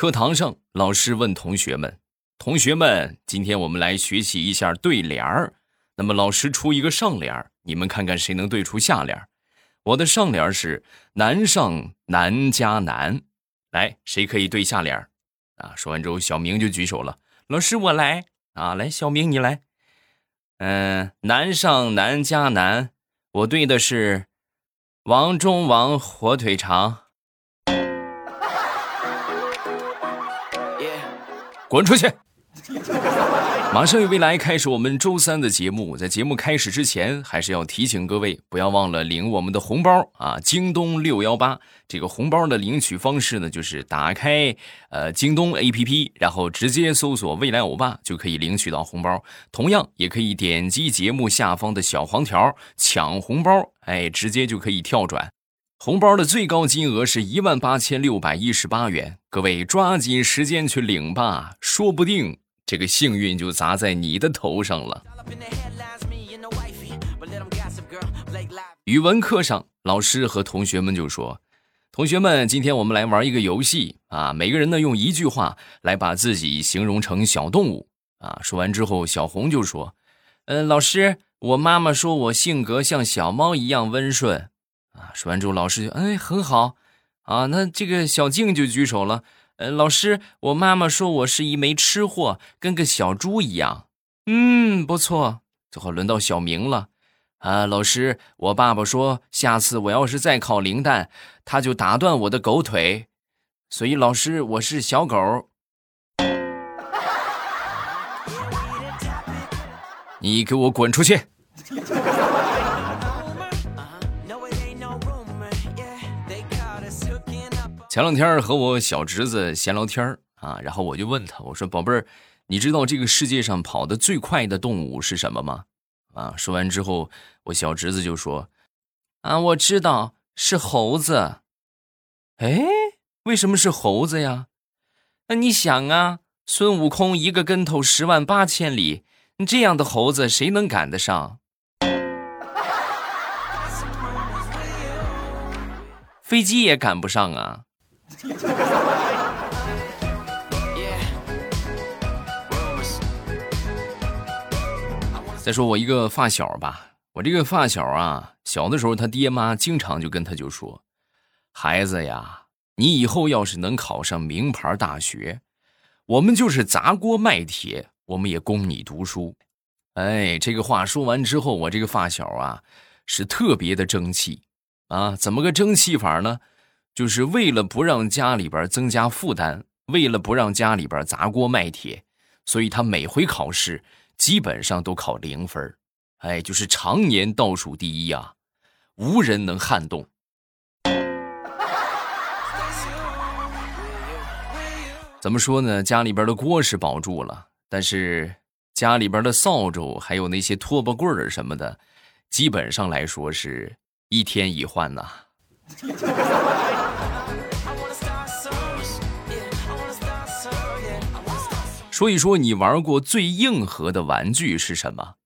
课堂上，老师问同学们：“同学们，今天我们来学习一下对联儿。那么老师出一个上联儿，你们看看谁能对出下联儿。我的上联是‘难上难加难’，来，谁可以对下联儿？啊，说完之后，小明就举手了。老师，我来啊，来，小明你来。嗯，难上难加难，我对的是‘王中王，火腿肠’。”滚出去！马上与未来开始我们周三的节目，在节目开始之前，还是要提醒各位，不要忘了领我们的红包啊！京东六幺八这个红包的领取方式呢，就是打开呃京东 APP，然后直接搜索“未来欧巴”就可以领取到红包。同样也可以点击节目下方的小黄条抢红包，哎，直接就可以跳转。红包的最高金额是一万八千六百一十八元，各位抓紧时间去领吧，说不定这个幸运就砸在你的头上了。语文课上，老师和同学们就说：“同学们，今天我们来玩一个游戏啊，每个人呢用一句话来把自己形容成小动物啊。”说完之后，小红就说：“嗯，老师，我妈妈说我性格像小猫一样温顺。”啊！说完之后，老师就哎很好，啊，那这个小静就举手了。呃，老师，我妈妈说我是一枚吃货，跟个小猪一样。嗯，不错。最后轮到小明了。啊，老师，我爸爸说下次我要是再考零蛋，他就打断我的狗腿。所以老师，我是小狗。你给我滚出去！前两天和我小侄子闲聊天啊，然后我就问他，我说：“宝贝儿，你知道这个世界上跑得最快的动物是什么吗？”啊，说完之后，我小侄子就说：“啊，我知道是猴子。”哎，为什么是猴子呀？那你想啊，孙悟空一个跟头十万八千里，这样的猴子谁能赶得上？飞机也赶不上啊！再说我一个发小吧，我这个发小啊，小的时候他爹妈经常就跟他就说：“孩子呀，你以后要是能考上名牌大学，我们就是砸锅卖铁，我们也供你读书。”哎，这个话说完之后，我这个发小啊是特别的争气啊，怎么个争气法呢？就是为了不让家里边增加负担，为了不让家里边砸锅卖铁，所以他每回考试基本上都考零分哎，就是常年倒数第一啊，无人能撼动。怎么说呢？家里边的锅是保住了，但是家里边的扫帚还有那些拖把棍儿什么的，基本上来说是一天一换呐。说一说你玩过最硬核的玩具是什么？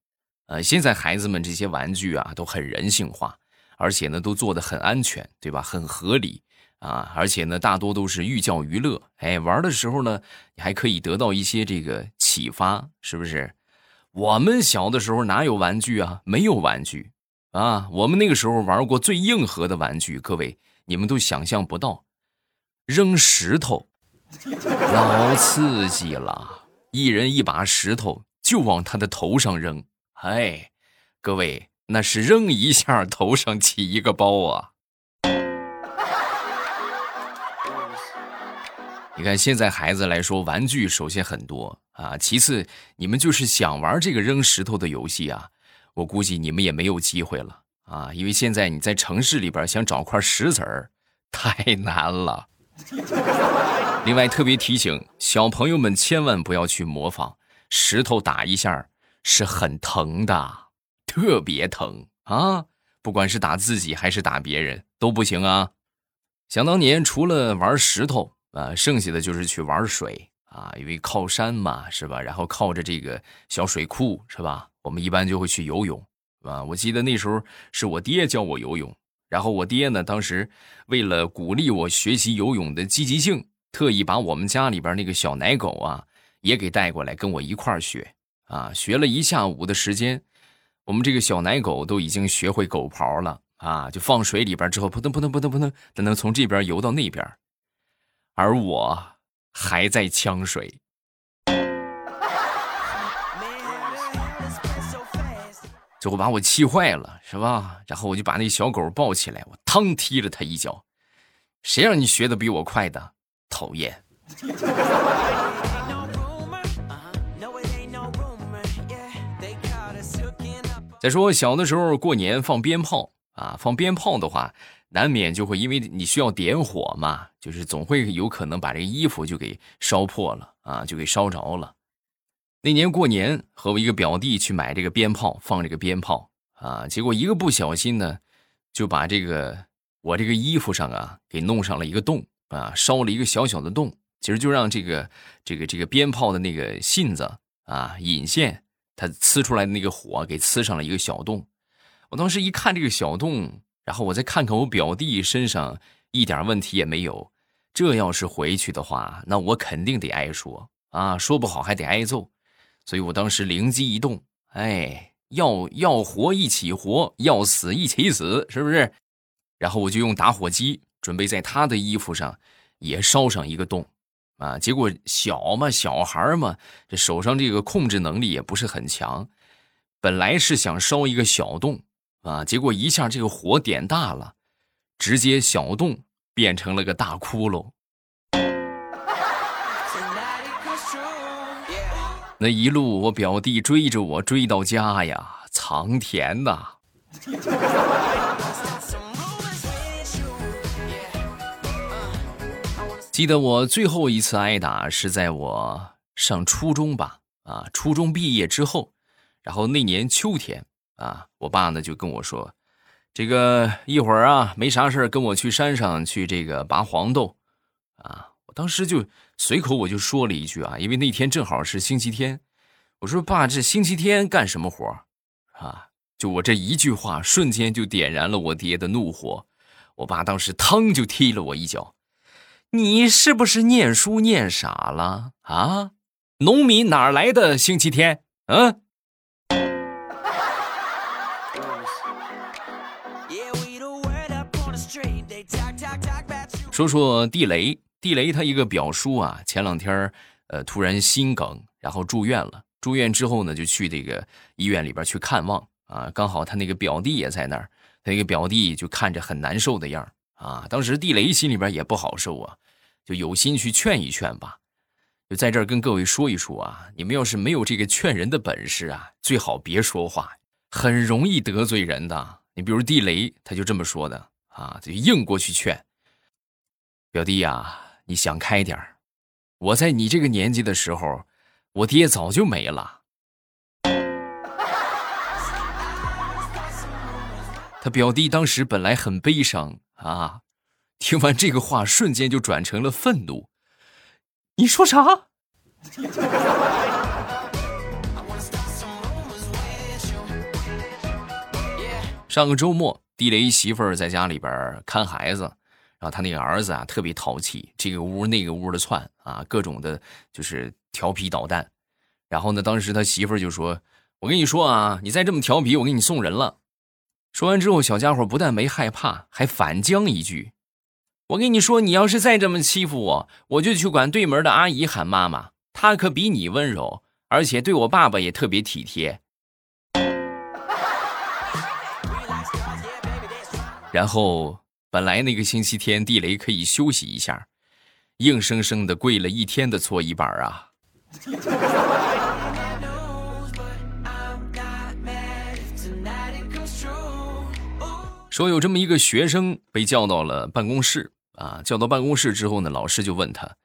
呃，现在孩子们这些玩具啊都很人性化，而且呢都做的很安全，对吧？很合理啊，而且呢大多都是寓教于乐。哎，玩的时候呢你还可以得到一些这个启发，是不是？我们小的时候哪有玩具啊？没有玩具啊！我们那个时候玩过最硬核的玩具，各位你们都想象不到，扔石头，老刺激了。一人一把石头就往他的头上扔，哎，各位那是扔一下头上起一个包啊！你看现在孩子来说，玩具首先很多啊，其次你们就是想玩这个扔石头的游戏啊，我估计你们也没有机会了啊，因为现在你在城市里边想找块石子儿太难了。另外，特别提醒小朋友们千万不要去模仿，石头打一下是很疼的，特别疼啊！不管是打自己还是打别人都不行啊。想当年，除了玩石头啊，剩下的就是去玩水啊，因为靠山嘛，是吧？然后靠着这个小水库，是吧？我们一般就会去游泳，啊，我记得那时候是我爹教我游泳，然后我爹呢，当时为了鼓励我学习游泳的积极性。特意把我们家里边那个小奶狗啊也给带过来跟我一块儿学啊，学了一下午的时间，我们这个小奶狗都已经学会狗刨了啊，就放水里边之后扑腾扑腾扑腾扑腾，它能从这边游到那边，而我还在呛水。最后把我气坏了，是吧？然后我就把那小狗抱起来，我嘡踢了它一脚。谁让你学的比我快的？讨厌！再说小的时候过年放鞭炮啊，放鞭炮的话，难免就会因为你需要点火嘛，就是总会有可能把这个衣服就给烧破了啊，就给烧着了。那年过年，和我一个表弟去买这个鞭炮，放这个鞭炮啊，结果一个不小心呢，就把这个我这个衣服上啊给弄上了一个洞啊，烧了一个小小的洞，其实就让这个这个这个鞭炮的那个信子啊引线，它呲出来的那个火给呲上了一个小洞。我当时一看这个小洞，然后我再看看我表弟身上一点问题也没有，这要是回去的话，那我肯定得挨说啊，说不好还得挨揍。所以我当时灵机一动，哎，要要活一起活，要死一起死，是不是？然后我就用打火机，准备在他的衣服上也烧上一个洞，啊，结果小嘛，小孩嘛，这手上这个控制能力也不是很强，本来是想烧一个小洞，啊，结果一下这个火点大了，直接小洞变成了个大窟窿。那一路，我表弟追着我追到家呀，藏田呐！记得我最后一次挨打是在我上初中吧，啊，初中毕业之后，然后那年秋天啊，我爸呢就跟我说，这个一会儿啊没啥事跟我去山上去这个拔黄豆，啊。我当时就随口我就说了一句啊，因为那天正好是星期天，我说爸，这星期天干什么活啊？就我这一句话，瞬间就点燃了我爹的怒火。我爸当时腾就踢了我一脚，你是不是念书念傻了啊？农民哪来的星期天？嗯。说说地雷。地雷他一个表叔啊，前两天呃，突然心梗，然后住院了。住院之后呢，就去这个医院里边去看望啊。刚好他那个表弟也在那儿，他那个表弟就看着很难受的样啊。当时地雷心里边也不好受啊，就有心去劝一劝吧。就在这儿跟各位说一说啊，你们要是没有这个劝人的本事啊，最好别说话，很容易得罪人的。你比如地雷，他就这么说的啊，就硬过去劝表弟呀。你想开点儿，我在你这个年纪的时候，我爹早就没了。他表弟当时本来很悲伤啊，听完这个话，瞬间就转成了愤怒。你说啥？上个周末，地雷媳妇儿在家里边看孩子。然后他那个儿子啊，特别淘气，这个屋那个屋的窜啊，各种的，就是调皮捣蛋。然后呢，当时他媳妇就说：“我跟你说啊，你再这么调皮，我给你送人了。”说完之后，小家伙不但没害怕，还反将一句：“我跟你说，你要是再这么欺负我，我就去管对门的阿姨喊妈妈，她可比你温柔，而且对我爸爸也特别体贴。”然后。本来那个星期天地雷可以休息一下，硬生生的跪了一天的搓衣板啊！说有这么一个学生被叫到了办公室啊，叫到办公室之后呢，老师就问他：“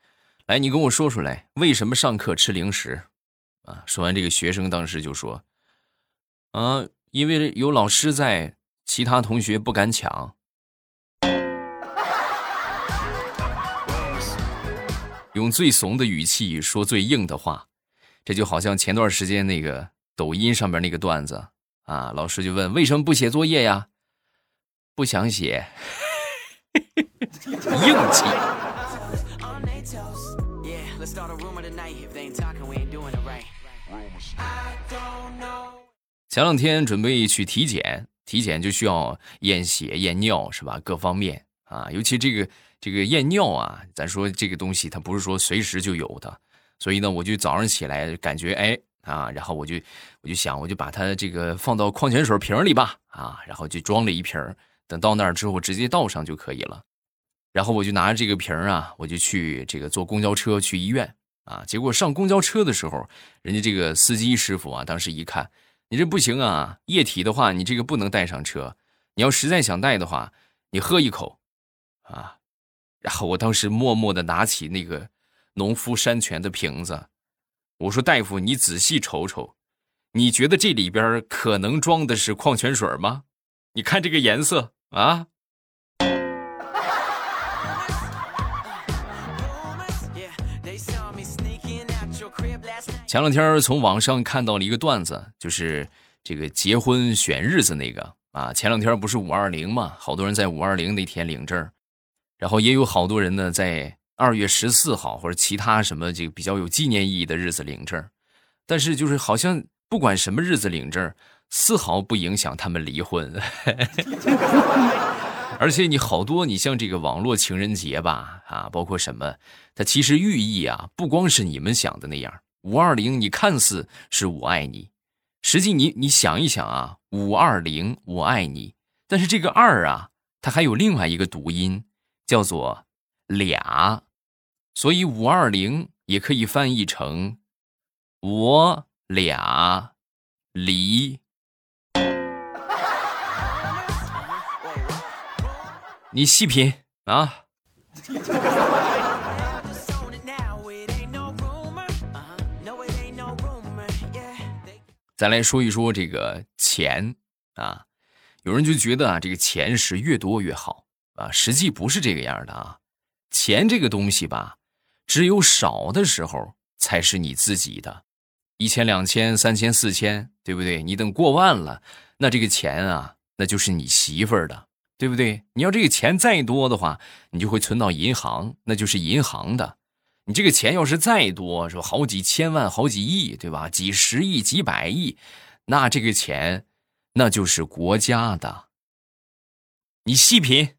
来，你跟我说出来，为什么上课吃零食？”啊，说完这个学生当时就说：“啊，因为有老师在，其他同学不敢抢。”用最怂的语气说最硬的话，这就好像前段时间那个抖音上面那个段子啊，老师就问为什么不写作业呀？不想写，硬气。前两天准备去体检，体检就需要验血、验尿，是吧？各方面啊，尤其这个这个验尿啊，咱说这个东西它不是说随时就有的，所以呢，我就早上起来感觉哎啊，然后我就我就想，我就把它这个放到矿泉水瓶里吧，啊，然后就装了一瓶，等到那儿之后直接倒上就可以了。然后我就拿着这个瓶啊，我就去这个坐公交车去医院啊。结果上公交车的时候，人家这个司机师傅啊，当时一看，你这不行啊，液体的话你这个不能带上车，你要实在想带的话，你喝一口，啊。然后我当时默默的拿起那个农夫山泉的瓶子，我说大夫，你仔细瞅瞅，你觉得这里边可能装的是矿泉水吗？你看这个颜色啊。前两天从网上看到了一个段子，就是这个结婚选日子那个啊。前两天不是五二零嘛，好多人在五二零那天领证，然后也有好多人呢在二月十四号或者其他什么这个比较有纪念意义的日子领证，但是就是好像不管什么日子领证，丝毫不影响他们离婚。而且你好多，你像这个网络情人节吧，啊，包括什么，它其实寓意啊，不光是你们想的那样。五二零，你看似是我爱你，实际你你想一想啊，五二零我爱你，但是这个二啊，它还有另外一个读音，叫做俩，所以五二零也可以翻译成我俩离。你细品啊。再来说一说这个钱啊，有人就觉得啊，这个钱是越多越好啊，实际不是这个样的啊。钱这个东西吧，只有少的时候才是你自己的，一千、两千、三千、四千，对不对？你等过万了，那这个钱啊，那就是你媳妇儿的，对不对？你要这个钱再多的话，你就会存到银行，那就是银行的。你这个钱要是再多，是吧？好几千万、好几亿，对吧？几十亿、几百亿，那这个钱，那就是国家的。你细品。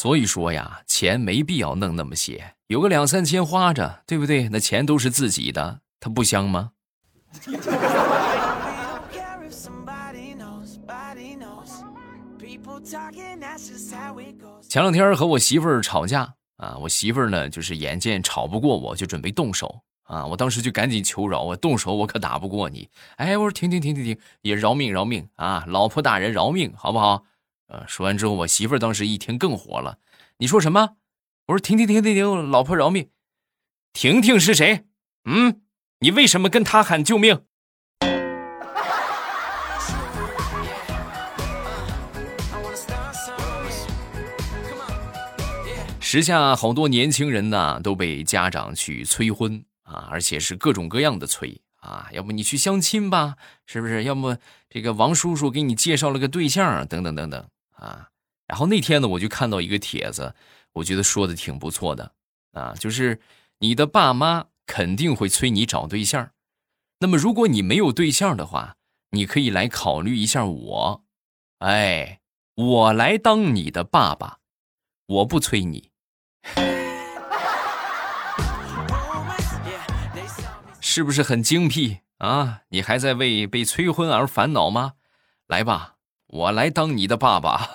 所以说呀，钱没必要弄那么些，有个两三千花着，对不对？那钱都是自己的，它不香吗？前两天和我媳妇儿吵架啊，我媳妇儿呢就是眼见吵不过我，就准备动手啊。我当时就赶紧求饶，我动手我可打不过你。哎，我说停停停停停，也饶命饶命啊，老婆大人饶命好不好？呃，说完之后，我媳妇儿当时一听更火了，你说什么？我说停停停停停，老婆饶命。婷婷是谁？嗯，你为什么跟他喊救命？时下好多年轻人呢都被家长去催婚啊，而且是各种各样的催啊，要不你去相亲吧，是不是？要么这个王叔叔给你介绍了个对象，等等等等啊。然后那天呢，我就看到一个帖子，我觉得说的挺不错的啊，就是你的爸妈肯定会催你找对象，那么如果你没有对象的话，你可以来考虑一下我，哎，我来当你的爸爸，我不催你。是不是很精辟啊？你还在为被催婚而烦恼吗？来吧，我来当你的爸爸。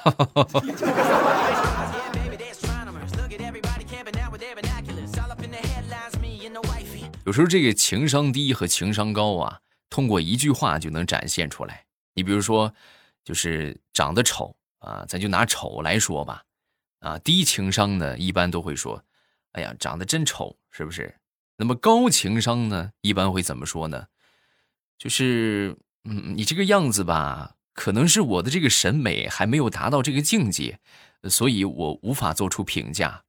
有时候这个情商低和情商高啊，通过一句话就能展现出来。你比如说，就是长得丑啊，咱就拿丑来说吧。啊，低情商呢，一般都会说：“哎呀，长得真丑，是不是？”那么高情商呢，一般会怎么说呢？就是，嗯，你这个样子吧，可能是我的这个审美还没有达到这个境界，所以我无法做出评价。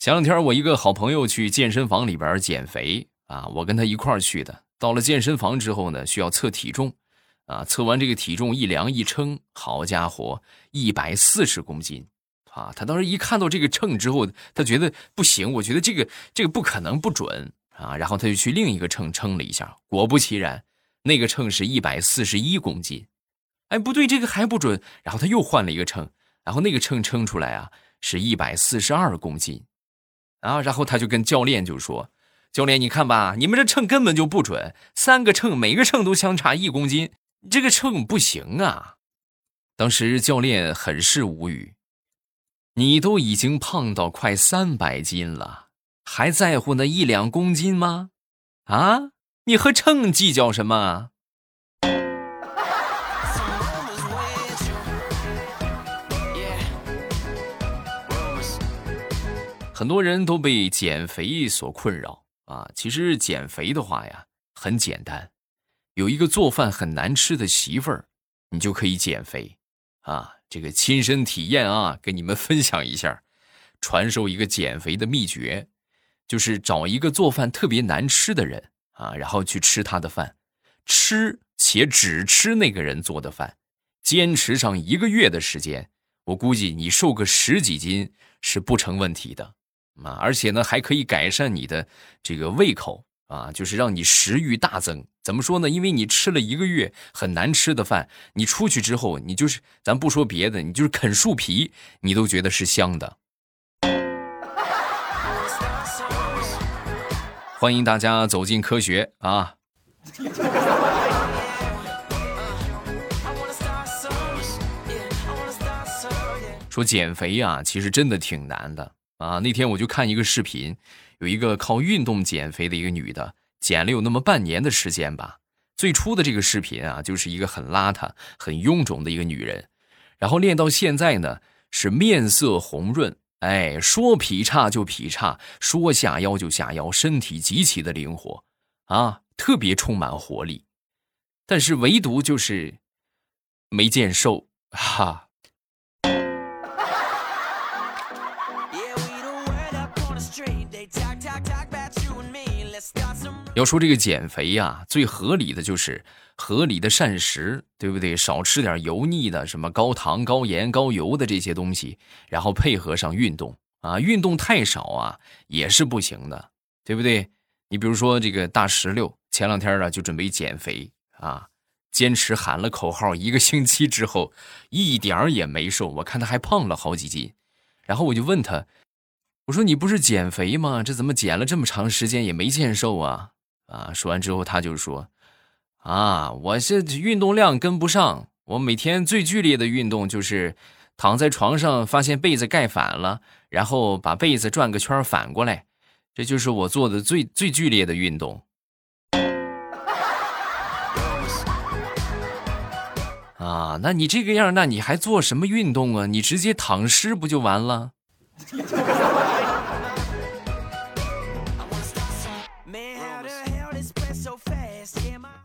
前两天我一个好朋友去健身房里边减肥啊，我跟他一块儿去的。到了健身房之后呢，需要测体重，啊，测完这个体重一量一称，好家伙，一百四十公斤。啊。他当时一看到这个秤之后，他觉得不行，我觉得这个这个不可能不准啊。然后他就去另一个秤称了一下，果不其然，那个秤是一百四十一公斤。哎，不对，这个还不准。然后他又换了一个秤，然后那个秤称出来啊是一百四十二公斤。啊，然后他就跟教练就说：“教练，你看吧，你们这秤根本就不准，三个秤每个秤都相差一公斤，这个秤不行啊。”当时教练很是无语：“你都已经胖到快三百斤了，还在乎那一两公斤吗？啊，你和秤计较什么？”很多人都被减肥所困扰啊！其实减肥的话呀，很简单，有一个做饭很难吃的媳妇儿，你就可以减肥啊！这个亲身体验啊，跟你们分享一下，传授一个减肥的秘诀，就是找一个做饭特别难吃的人啊，然后去吃他的饭，吃且只吃那个人做的饭，坚持上一个月的时间，我估计你瘦个十几斤是不成问题的。啊，而且呢，还可以改善你的这个胃口啊，就是让你食欲大增。怎么说呢？因为你吃了一个月很难吃的饭，你出去之后，你就是咱不说别的，你就是啃树皮，你都觉得是香的。欢迎大家走进科学啊！说减肥呀，其实真的挺难的。啊，那天我就看一个视频，有一个靠运动减肥的一个女的，减了有那么半年的时间吧。最初的这个视频啊，就是一个很邋遢、很臃肿的一个女人，然后练到现在呢，是面色红润，哎，说劈叉就劈叉，说下腰就下腰，身体极其的灵活，啊，特别充满活力。但是唯独就是没见瘦，哈。要说这个减肥呀，最合理的就是合理的膳食，对不对？少吃点油腻的，什么高糖、高盐、高油的这些东西，然后配合上运动啊，运动太少啊也是不行的，对不对？你比如说这个大石榴，前两天呢就准备减肥啊，坚持喊了口号一个星期之后，一点儿也没瘦，我看他还胖了好几斤，然后我就问他，我说你不是减肥吗？这怎么减了这么长时间也没见瘦啊？啊！说完之后，他就说：“啊，我这运动量跟不上。我每天最剧烈的运动就是躺在床上，发现被子盖反了，然后把被子转个圈反过来，这就是我做的最最剧烈的运动。”啊，那你这个样，那你还做什么运动啊？你直接躺尸不就完了？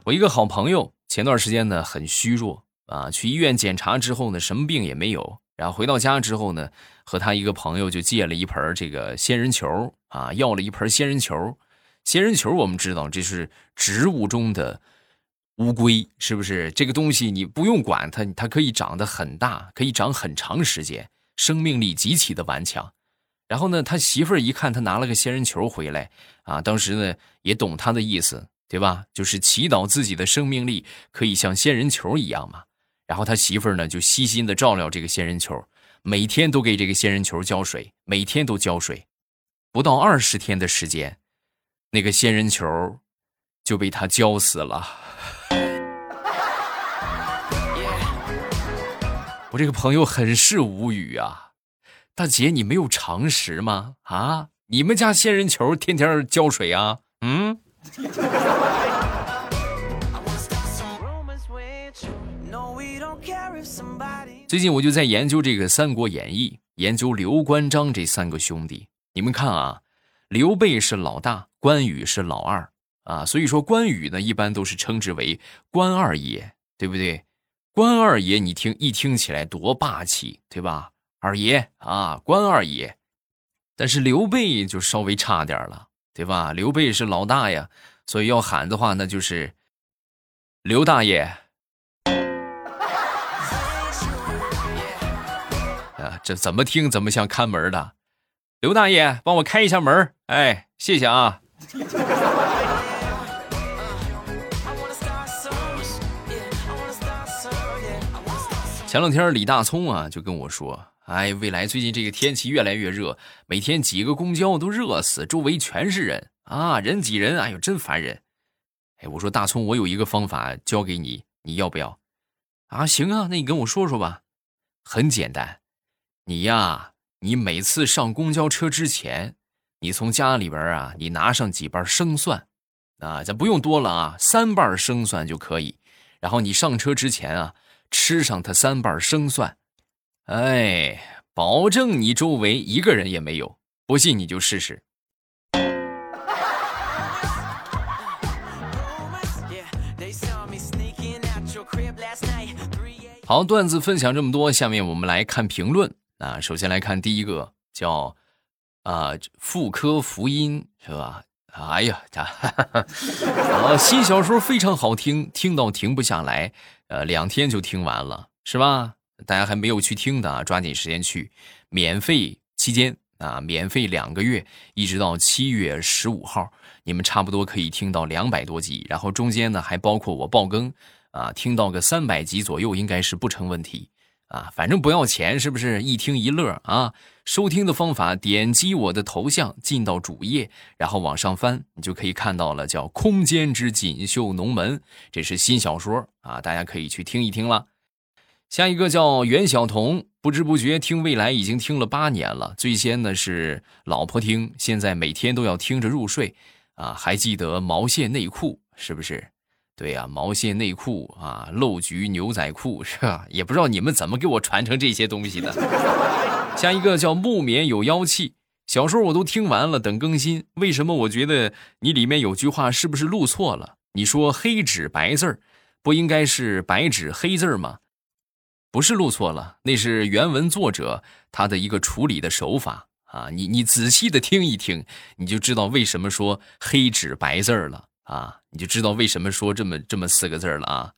我一个好朋友前段时间呢很虚弱啊，去医院检查之后呢什么病也没有，然后回到家之后呢和他一个朋友就借了一盆这个仙人球啊，要了一盆仙人球。仙人球我们知道这是植物中的乌龟，是不是？这个东西你不用管它，它可以长得很大，可以长很长时间，生命力极其的顽强。然后呢，他媳妇儿一看他拿了个仙人球回来啊，当时呢也懂他的意思。对吧？就是祈祷自己的生命力可以像仙人球一样嘛。然后他媳妇儿呢，就悉心的照料这个仙人球，每天都给这个仙人球浇水，每天都浇水。不到二十天的时间，那个仙人球就被他浇死了。我这个朋友很是无语啊，大姐，你没有常识吗？啊，你们家仙人球天天浇水啊？嗯。最近我就在研究这个《三国演义》，研究刘关张这三个兄弟。你们看啊，刘备是老大，关羽是老二啊，所以说关羽呢，一般都是称之为关二爷，对不对？关二爷，你听一听起来多霸气，对吧？二爷啊，关二爷。但是刘备就稍微差点了，对吧？刘备是老大呀，所以要喊的话，那就是刘大爷。啊这怎么听怎么像看门的。刘大爷，帮我开一下门哎，谢谢啊。前两天李大聪啊就跟我说：“哎，未来最近这个天气越来越热，每天挤个公交都热死，周围全是人啊，人挤人，哎呦，真烦人。”哎，我说大聪，我有一个方法教给你，你要不要？啊，行啊，那你跟我说说吧。很简单，你呀，你每次上公交车之前，你从家里边啊，你拿上几瓣生蒜，啊，咱不用多了啊，三瓣生蒜就可以。然后你上车之前啊，吃上它三瓣生蒜，哎，保证你周围一个人也没有。不信你就试试。好，段子分享这么多，下面我们来看评论啊。首先来看第一个，叫啊妇科福音是吧？哎呀，他啊新小说非常好听，听到停不下来，呃两天就听完了是吧？大家还没有去听的啊，抓紧时间去，免费期间啊，免费两个月，一直到七月十五号，你们差不多可以听到两百多集，然后中间呢还包括我爆更。啊，听到个三百集左右应该是不成问题啊，反正不要钱，是不是？一听一乐啊！收听的方法，点击我的头像进到主页，然后往上翻，你就可以看到了，叫《空间之锦绣龙门》，这是新小说啊，大家可以去听一听了。下一个叫袁晓彤，不知不觉听未来已经听了八年了，最先呢是老婆听，现在每天都要听着入睡啊，还记得毛线内裤是不是？对呀，毛线内裤啊，露菊牛仔裤是吧？也不知道你们怎么给我传承这些东西的。下一个叫木棉有妖气，小说我都听完了，等更新。为什么我觉得你里面有句话是不是录错了？你说黑纸白字儿，不应该是白纸黑字儿吗？不是录错了，那是原文作者他的一个处理的手法啊。你你仔细的听一听，你就知道为什么说黑纸白字儿了。啊，你就知道为什么说这么这么四个字儿了啊！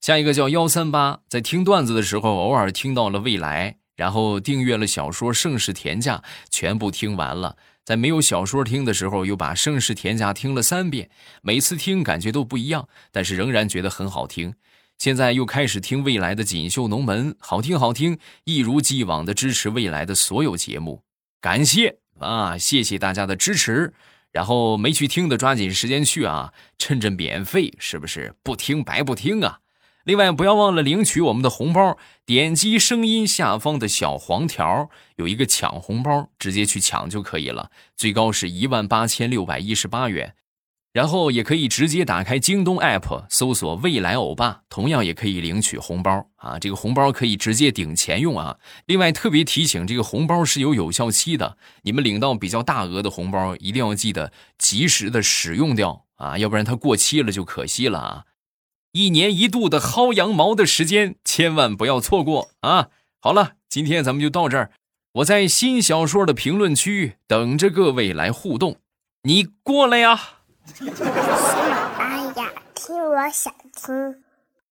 下一个叫幺三八，在听段子的时候，偶尔听到了未来，然后订阅了小说《盛世田价》，全部听完了。在没有小说听的时候，又把《盛世田价》听了三遍，每次听感觉都不一样，但是仍然觉得很好听。现在又开始听未来的《锦绣龙门》，好听好听，一如既往的支持未来的所有节目，感谢啊，谢谢大家的支持。然后没去听的，抓紧时间去啊！趁着免费，是不是不听白不听啊？另外，不要忘了领取我们的红包，点击声音下方的小黄条，有一个抢红包，直接去抢就可以了，最高是一万八千六百一十八元。然后也可以直接打开京东 app 搜索“未来欧巴”，同样也可以领取红包啊！这个红包可以直接顶钱用啊！另外特别提醒，这个红包是有有效期的，你们领到比较大额的红包，一定要记得及时的使用掉啊，要不然它过期了就可惜了啊！一年一度的薅羊毛的时间，千万不要错过啊！好了，今天咱们就到这儿，我在新小说的评论区等着各位来互动，你过来呀！喜马拉雅，听我想听。